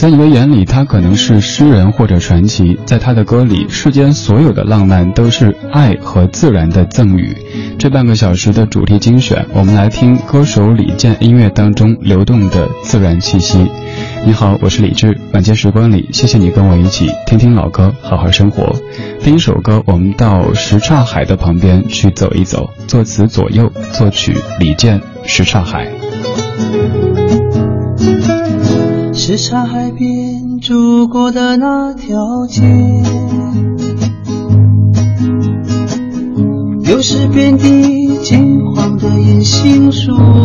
在你的眼里，他可能是诗人或者传奇，在他的歌里，世间所有的浪漫都是爱和自然的赠予。这半个小时的主题精选，我们来听歌手李健音乐当中流动的自然气息。你好，我是李志，晚间时光里，谢谢你跟我一起听听老歌，好好生活。第一首歌，我们到什刹海的旁边去走一走。作词左右，作曲李健，什刹海。是沙海边住过的那条街，又是遍地金黄的银杏树。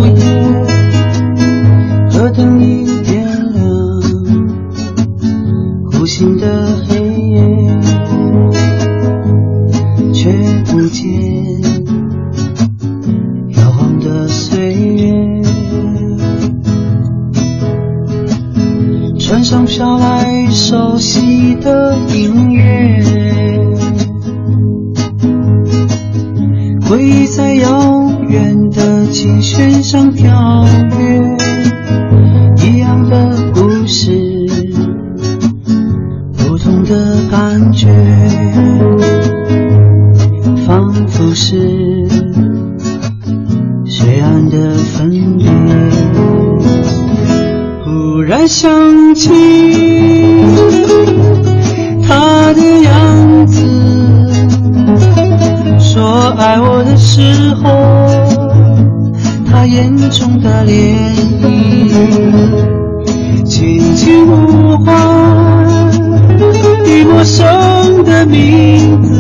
分别。忽然想起他的样子，说爱我的时候，他眼中的涟漪，轻轻呼唤你陌生的名字，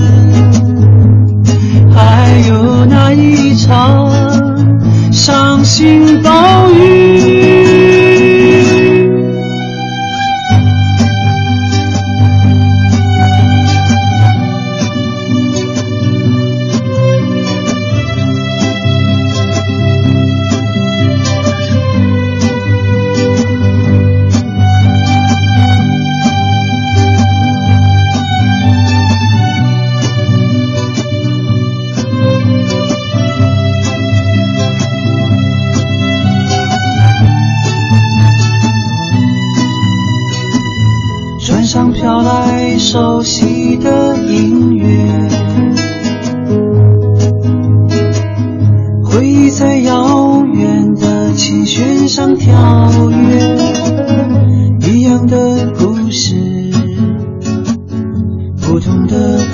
心暴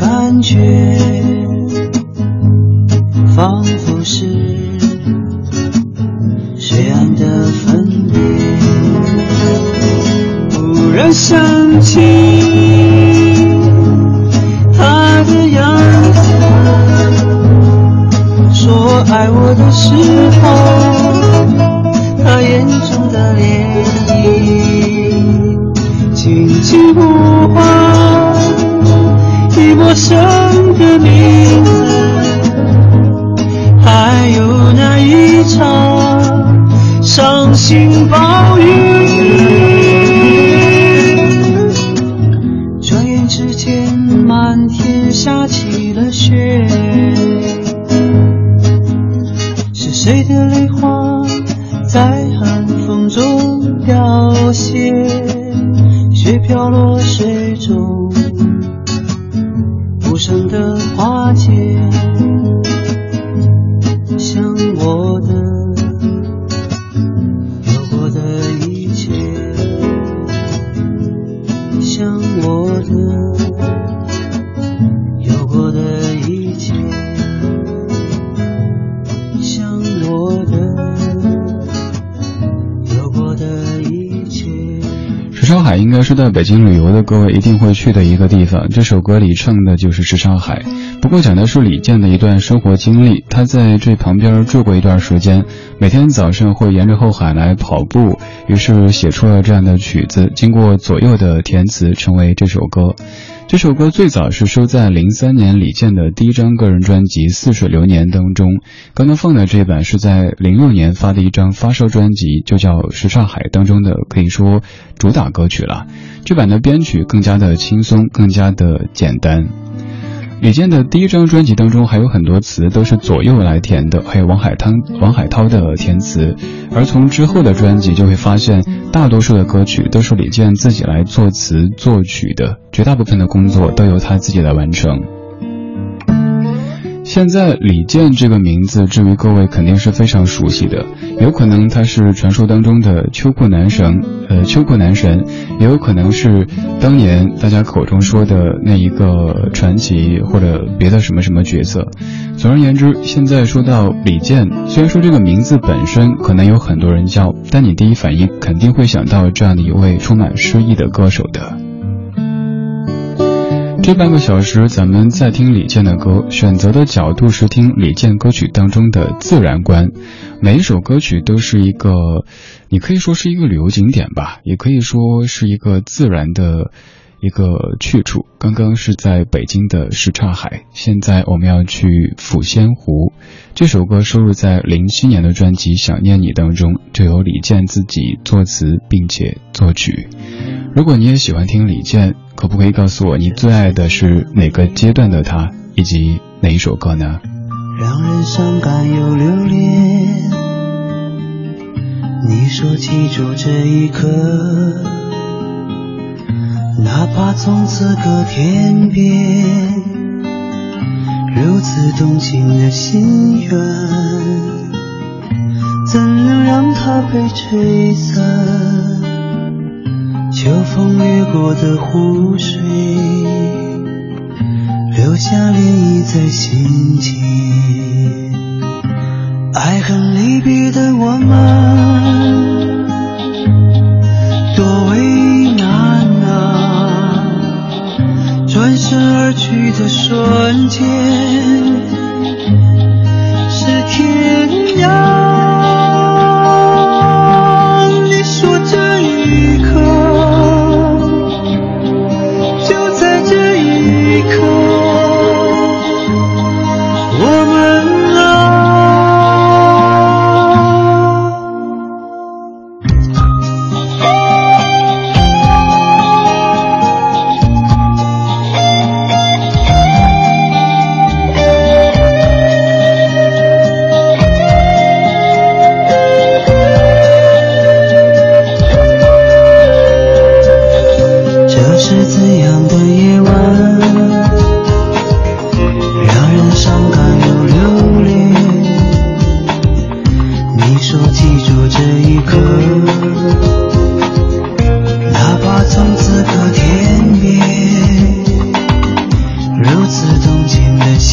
感觉，仿佛是水岸的分别。忽然想起他的样子，说爱我的时候，生的名字，还有那一场伤心暴雨。转眼之间，满天下起了雪，是谁的泪花在寒风中凋谢？雪飘落水应该是在北京旅游的各位一定会去的一个地方。这首歌里唱的就是什刹海，不过讲的是李健的一段生活经历。他在这旁边住过一段时间，每天早上会沿着后海来跑步，于是写出了这样的曲子，经过左右的填词，成为这首歌。这首歌最早是收在零三年李健的第一张个人专辑《似水流年》当中，刚刚放的这版是在零六年发的一张发烧专辑，就叫《什刹海》当中的，可以说主打歌曲了。这版的编曲更加的轻松，更加的简单。李健的第一张专辑当中还有很多词都是左右来填的，还有王海涛王海涛的填词，而从之后的专辑就会发现，大多数的歌曲都是李健自己来作词作曲的，绝大部分的工作都由他自己来完成。现在李健这个名字，至于各位肯定是非常熟悉的，有可能他是传说当中的秋裤男神，呃，秋裤男神，也有可能是当年大家口中说的那一个传奇或者别的什么什么角色。总而言之，现在说到李健，虽然说这个名字本身可能有很多人叫，但你第一反应肯定会想到这样的一位充满诗意的歌手的。这半个小时，咱们在听李健的歌，选择的角度是听李健歌曲当中的自然观。每一首歌曲都是一个，你可以说是一个旅游景点吧，也可以说是一个自然的。一个去处，刚刚是在北京的什刹海，现在我们要去抚仙湖。这首歌收录在零七年的专辑《想念你》当中，就由李健自己作词并且作曲。如果你也喜欢听李健，可不可以告诉我你最爱的是哪个阶段的他，以及哪一首歌呢？让人伤感又留恋，你说记住这一刻。哪怕从此隔天边，如此动情的心愿，怎能让它被吹散？秋风掠过的湖水，留下涟漪在心间。爱恨离别的我们，过去的瞬间，是天涯。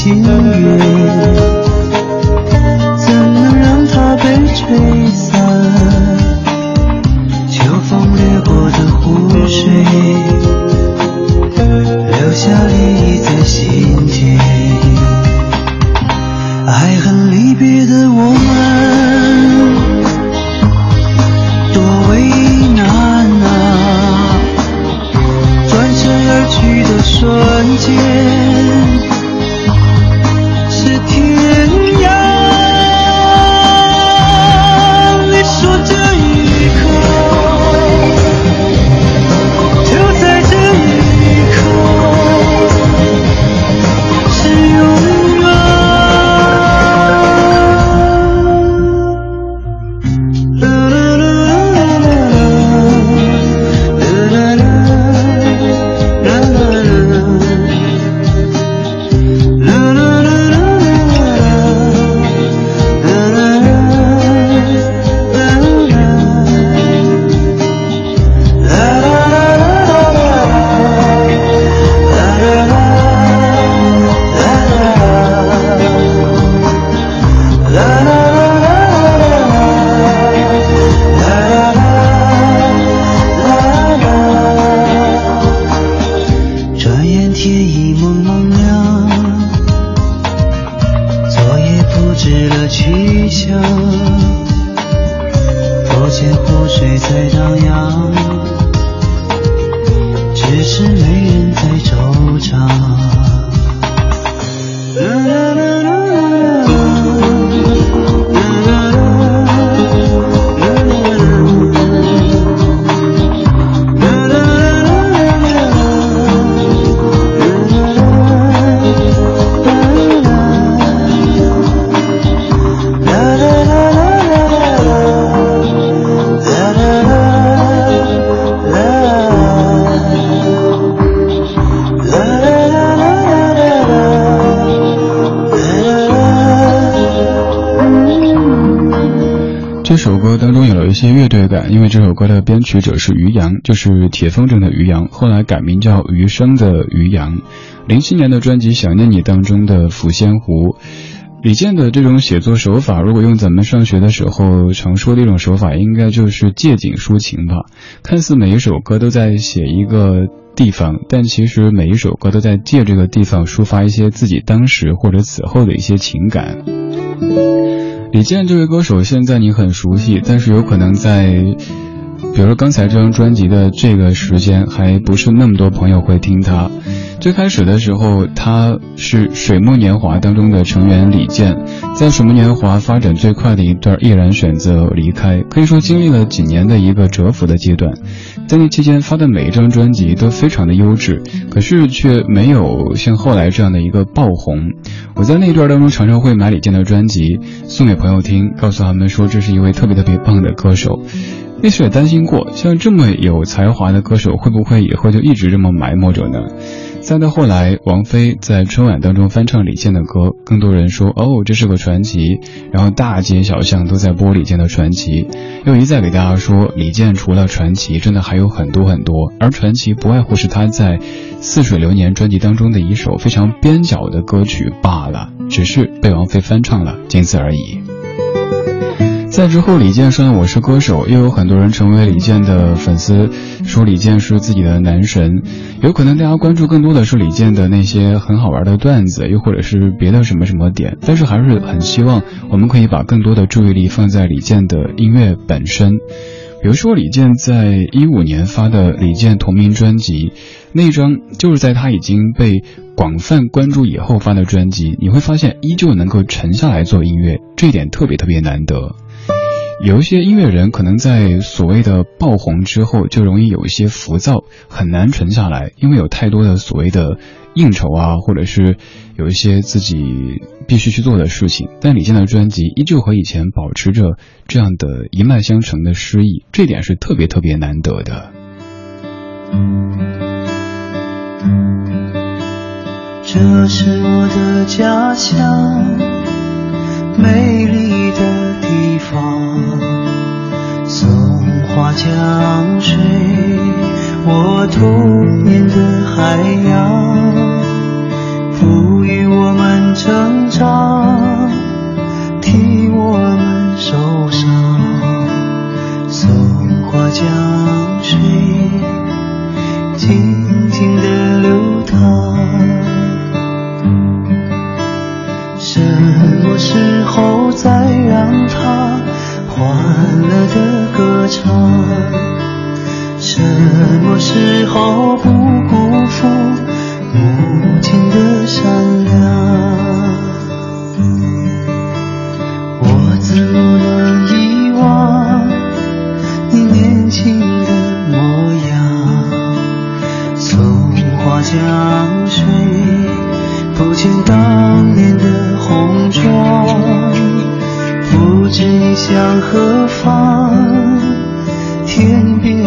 心愿。一些乐队感，因为这首歌的编曲者是于洋，就是铁风筝的于洋，后来改名叫余生的于洋。零七年的专辑《想念你》当中的抚仙湖。李健的这种写作手法，如果用咱们上学的时候常说的一种手法，应该就是借景抒情吧。看似每一首歌都在写一个地方，但其实每一首歌都在借这个地方抒发一些自己当时或者此后的一些情感。李健这位歌手，现在你很熟悉，但是有可能在，比如说刚才这张专辑的这个时间，还不是那么多朋友会听他。最开始的时候，他是水木年华当中的成员李健，在水木年华发展最快的一段，毅然选择离开，可以说经历了几年的一个蛰伏的阶段。在那期间发的每一张专辑都非常的优质，可是却没有像后来这样的一个爆红。我在那段当中常常会买李健的专辑送给朋友听，告诉他们说这是一位特别特别棒的歌手。那时也担心过，像这么有才华的歌手会不会以后就一直这么埋没着呢？再到后来，王菲在春晚当中翻唱李健的歌，更多人说哦，这是个传奇。然后大街小巷都在播李健的传奇，又一再给大家说，李健除了传奇，真的还有很多很多。而传奇不外乎是他在《似水流年》专辑当中的一首非常边角的歌曲罢了，只是被王菲翻唱了，仅此而已。在之后，李健上《我是歌手》，又有很多人成为李健的粉丝，说李健是自己的男神。有可能大家关注更多的是李健的那些很好玩的段子，又或者是别的什么什么点，但是还是很希望我们可以把更多的注意力放在李健的音乐本身。比如说，李健在一五年发的李健同名专辑，那张就是在他已经被广泛关注以后发的专辑，你会发现依旧能够沉下来做音乐，这一点特别特别难得。有一些音乐人可能在所谓的爆红之后，就容易有一些浮躁，很难沉下来，因为有太多的所谓的应酬啊，或者是有一些自己必须去做的事情。但李健的专辑依旧和以前保持着这样的一脉相承的诗意，这点是特别特别难得的。这是我的家乡，美丽的。地方，松花江水，我童年的海洋，赋予我们成长，替我们受伤。松花江时候不辜负母亲的善良？我怎么能遗忘你年轻的模样？松花江水，不见当年的红妆。不知你向何方，天边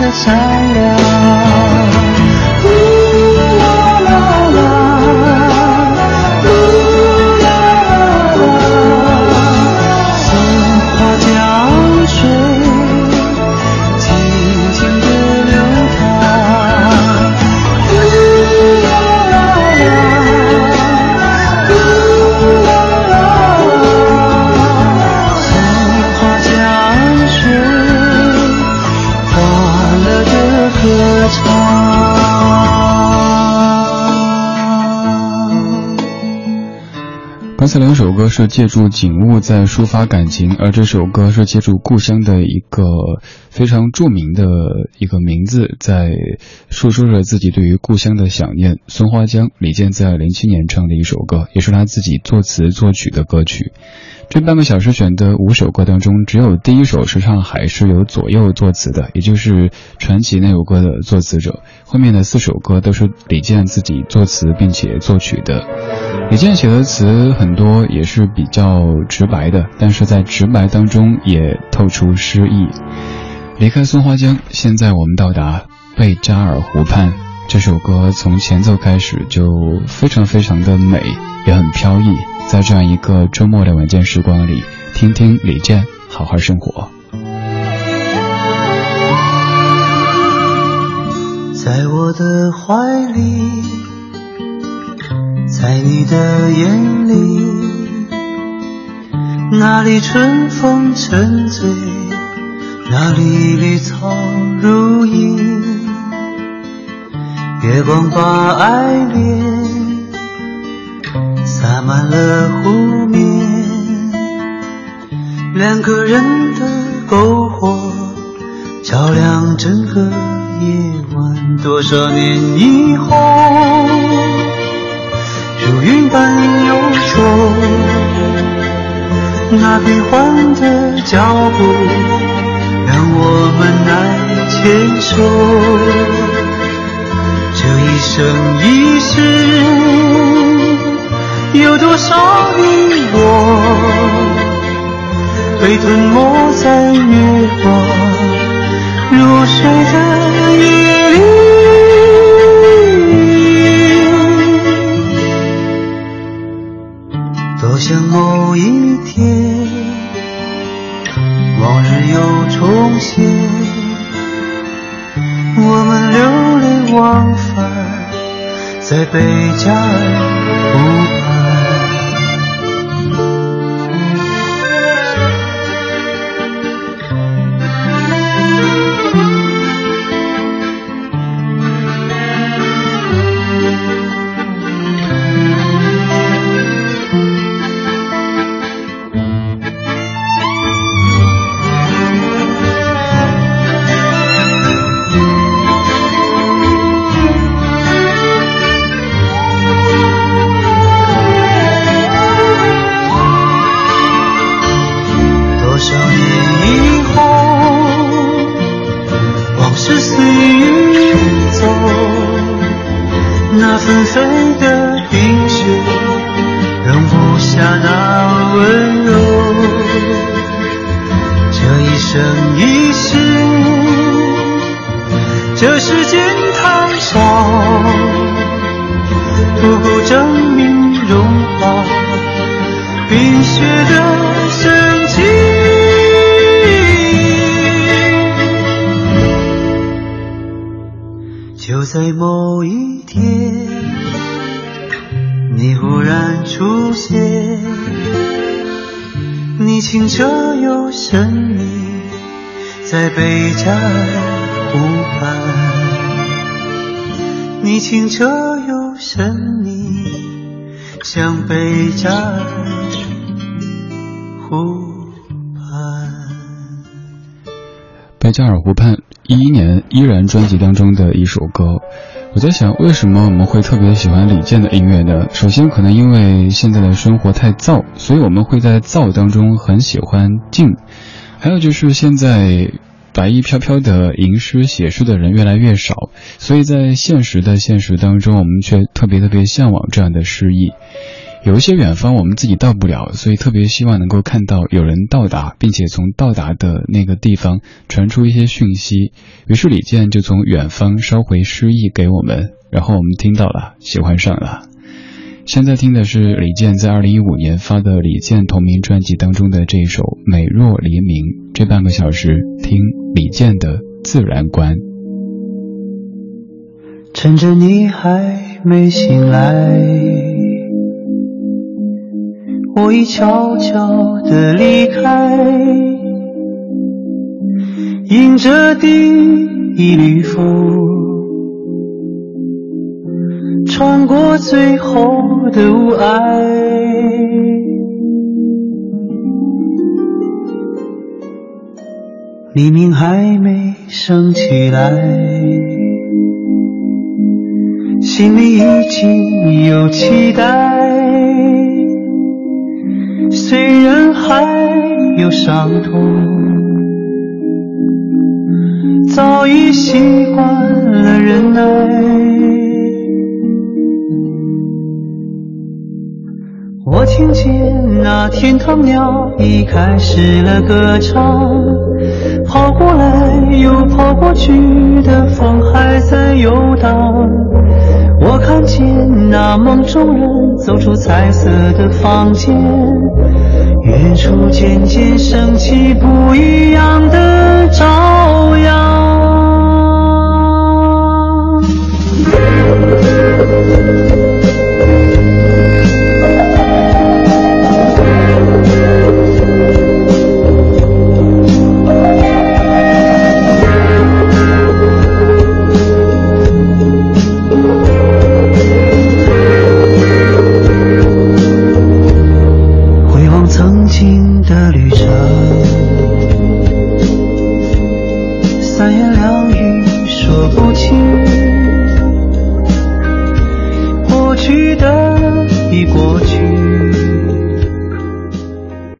的善良。这两首歌是借助景物在抒发感情，而这首歌是借助故乡的一个非常著名的一个名字，在诉说着自己对于故乡的想念。松花江，李健在零七年唱的一首歌，也是他自己作词作曲的歌曲。这半个小时选的五首歌当中，只有第一首《是上海》是由左右作词的，也就是传奇那首歌的作词者。后面的四首歌都是李健自己作词并且作曲的。李健写的词很多也是比较直白的，但是在直白当中也透出诗意。离开松花江，现在我们到达贝加尔湖畔。这首歌从前奏开始就非常非常的美，也很飘逸。在这样一个周末的晚间时光里，听听李健，好好生活。在我的怀里，在你的眼里，那里春风沉醉，那里绿草如茵，月光把爱恋洒满了湖面，两个人的篝火照亮整个。夜晚，多少年以后，如云般游走，那变幻的脚步，让我们难牵手。这一生一世，有多少你我，被吞没在月光如水的夜里？多。想某一天，往日又重现，我们流连忘返在贝加尔爱的冰雪容不下那温柔。这一生一世这时间太少不够证明融化冰雪的深情。就在某一突然出现你清澈又神秘在贝加尔湖畔你清澈又神秘像贝加尔湖畔贝加尔湖畔。一一年依然专辑当中的一首歌。我在想，为什么我们会特别喜欢李健的音乐呢？首先，可能因为现在的生活太燥，所以我们会在燥当中很喜欢静。还有就是现在。白衣飘飘的吟诗写诗的人越来越少，所以在现实的现实当中，我们却特别特别向往这样的诗意。有一些远方我们自己到不了，所以特别希望能够看到有人到达，并且从到达的那个地方传出一些讯息。于是李健就从远方捎回诗意给我们，然后我们听到了，喜欢上了。现在听的是李健在二零一五年发的李健同名专辑当中的这一首《美若黎明》，这半个小时听李健的自然观。趁着你还没醒来，我已悄悄地离开，迎着第一缕风，穿过最后的雾霭，黎明还没升起来。心里已经有期待，还有伤痛，早已习惯了忍耐。我听见那天堂鸟已开始了歌唱，跑过来又跑过去的风还在游荡。看见那梦中人走出彩色的房间，远处渐渐升起不一